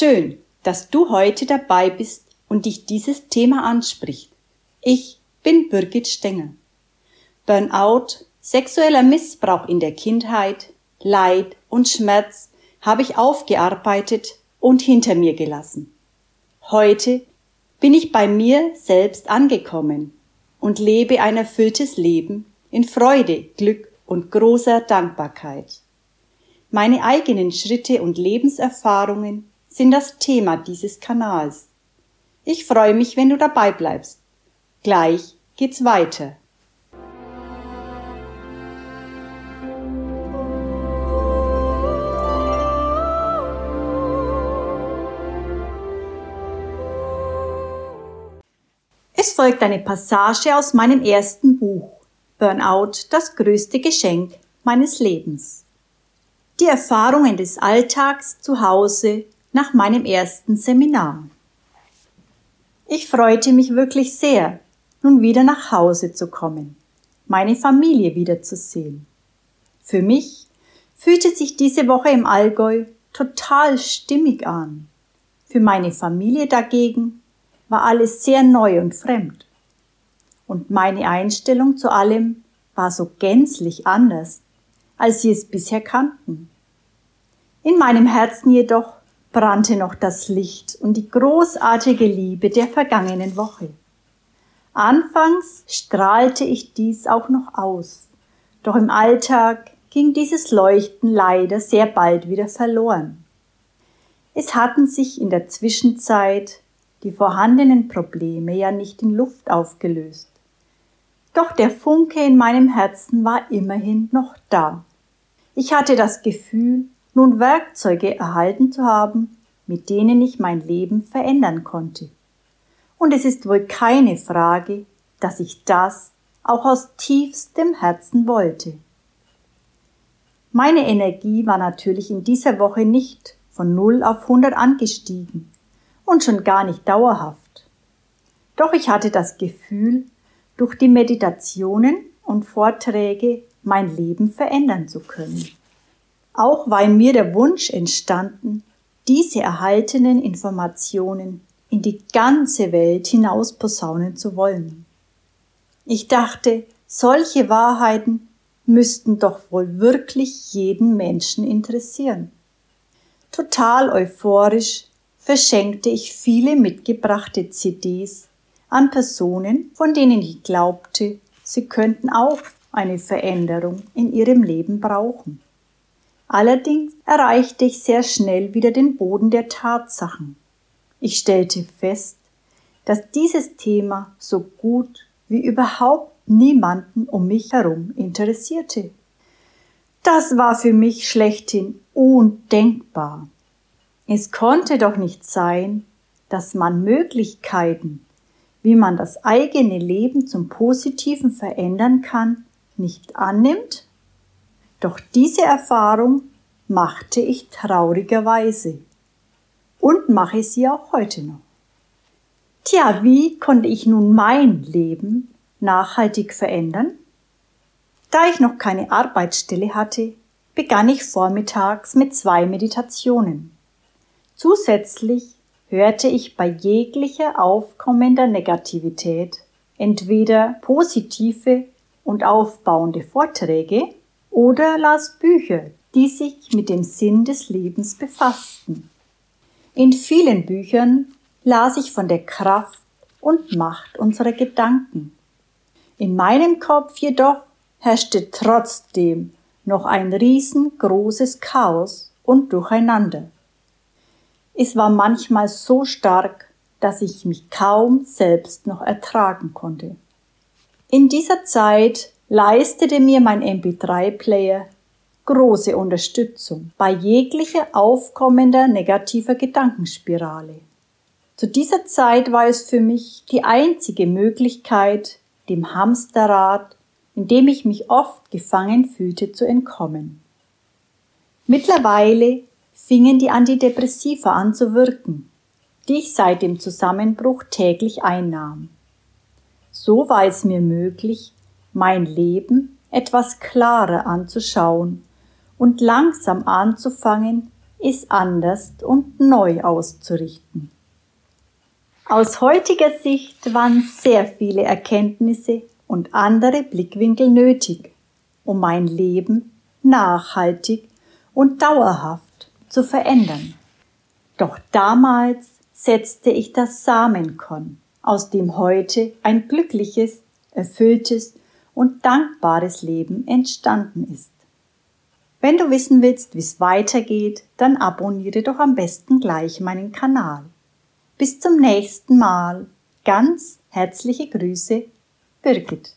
Schön, dass du heute dabei bist und dich dieses Thema anspricht. Ich bin Birgit Stenger. Burnout, sexueller Missbrauch in der Kindheit, Leid und Schmerz habe ich aufgearbeitet und hinter mir gelassen. Heute bin ich bei mir selbst angekommen und lebe ein erfülltes Leben in Freude, Glück und großer Dankbarkeit. Meine eigenen Schritte und Lebenserfahrungen sind das Thema dieses Kanals. Ich freue mich, wenn du dabei bleibst. Gleich geht's weiter. Es folgt eine Passage aus meinem ersten Buch Burnout, das größte Geschenk meines Lebens. Die Erfahrungen des Alltags zu Hause nach meinem ersten Seminar. Ich freute mich wirklich sehr, nun wieder nach Hause zu kommen, meine Familie wiederzusehen. Für mich fühlte sich diese Woche im Allgäu total stimmig an. Für meine Familie dagegen war alles sehr neu und fremd. Und meine Einstellung zu allem war so gänzlich anders, als sie es bisher kannten. In meinem Herzen jedoch brannte noch das Licht und die großartige Liebe der vergangenen Woche. Anfangs strahlte ich dies auch noch aus, doch im Alltag ging dieses Leuchten leider sehr bald wieder verloren. Es hatten sich in der Zwischenzeit die vorhandenen Probleme ja nicht in Luft aufgelöst. Doch der Funke in meinem Herzen war immerhin noch da. Ich hatte das Gefühl, nun Werkzeuge erhalten zu haben, mit denen ich mein Leben verändern konnte. Und es ist wohl keine Frage, dass ich das auch aus tiefstem Herzen wollte. Meine Energie war natürlich in dieser Woche nicht von 0 auf 100 angestiegen und schon gar nicht dauerhaft. Doch ich hatte das Gefühl, durch die Meditationen und Vorträge mein Leben verändern zu können. Auch war in mir der Wunsch entstanden, diese erhaltenen Informationen in die ganze Welt hinaus posaunen zu wollen. Ich dachte, solche Wahrheiten müssten doch wohl wirklich jeden Menschen interessieren. Total euphorisch verschenkte ich viele mitgebrachte CDs an Personen, von denen ich glaubte, sie könnten auch eine Veränderung in ihrem Leben brauchen. Allerdings erreichte ich sehr schnell wieder den Boden der Tatsachen. Ich stellte fest, dass dieses Thema so gut wie überhaupt niemanden um mich herum interessierte. Das war für mich schlechthin undenkbar. Es konnte doch nicht sein, dass man Möglichkeiten, wie man das eigene Leben zum Positiven verändern kann, nicht annimmt? Doch diese Erfahrung machte ich traurigerweise und mache sie auch heute noch. Tja, wie konnte ich nun mein Leben nachhaltig verändern? Da ich noch keine Arbeitsstelle hatte, begann ich vormittags mit zwei Meditationen. Zusätzlich hörte ich bei jeglicher aufkommender Negativität entweder positive und aufbauende Vorträge oder las Bücher, die sich mit dem Sinn des Lebens befassten. In vielen Büchern las ich von der Kraft und Macht unserer Gedanken. In meinem Kopf jedoch herrschte trotzdem noch ein riesengroßes Chaos und Durcheinander. Es war manchmal so stark, dass ich mich kaum selbst noch ertragen konnte. In dieser Zeit leistete mir mein MP3-Player große Unterstützung bei jeglicher aufkommender negativer Gedankenspirale. Zu dieser Zeit war es für mich die einzige Möglichkeit, dem Hamsterrad, in dem ich mich oft gefangen fühlte, zu entkommen. Mittlerweile fingen die Antidepressiva an zu wirken, die ich seit dem Zusammenbruch täglich einnahm. So war es mir möglich, mein Leben etwas klarer anzuschauen und langsam anzufangen, ist anders und neu auszurichten. Aus heutiger Sicht waren sehr viele Erkenntnisse und andere Blickwinkel nötig, um mein Leben nachhaltig und dauerhaft zu verändern. Doch damals setzte ich das Samenkorn, aus dem heute ein glückliches, erfülltes und dankbares Leben entstanden ist. Wenn du wissen willst, wie es weitergeht, dann abonniere doch am besten gleich meinen Kanal. Bis zum nächsten Mal. Ganz herzliche Grüße, Birgit.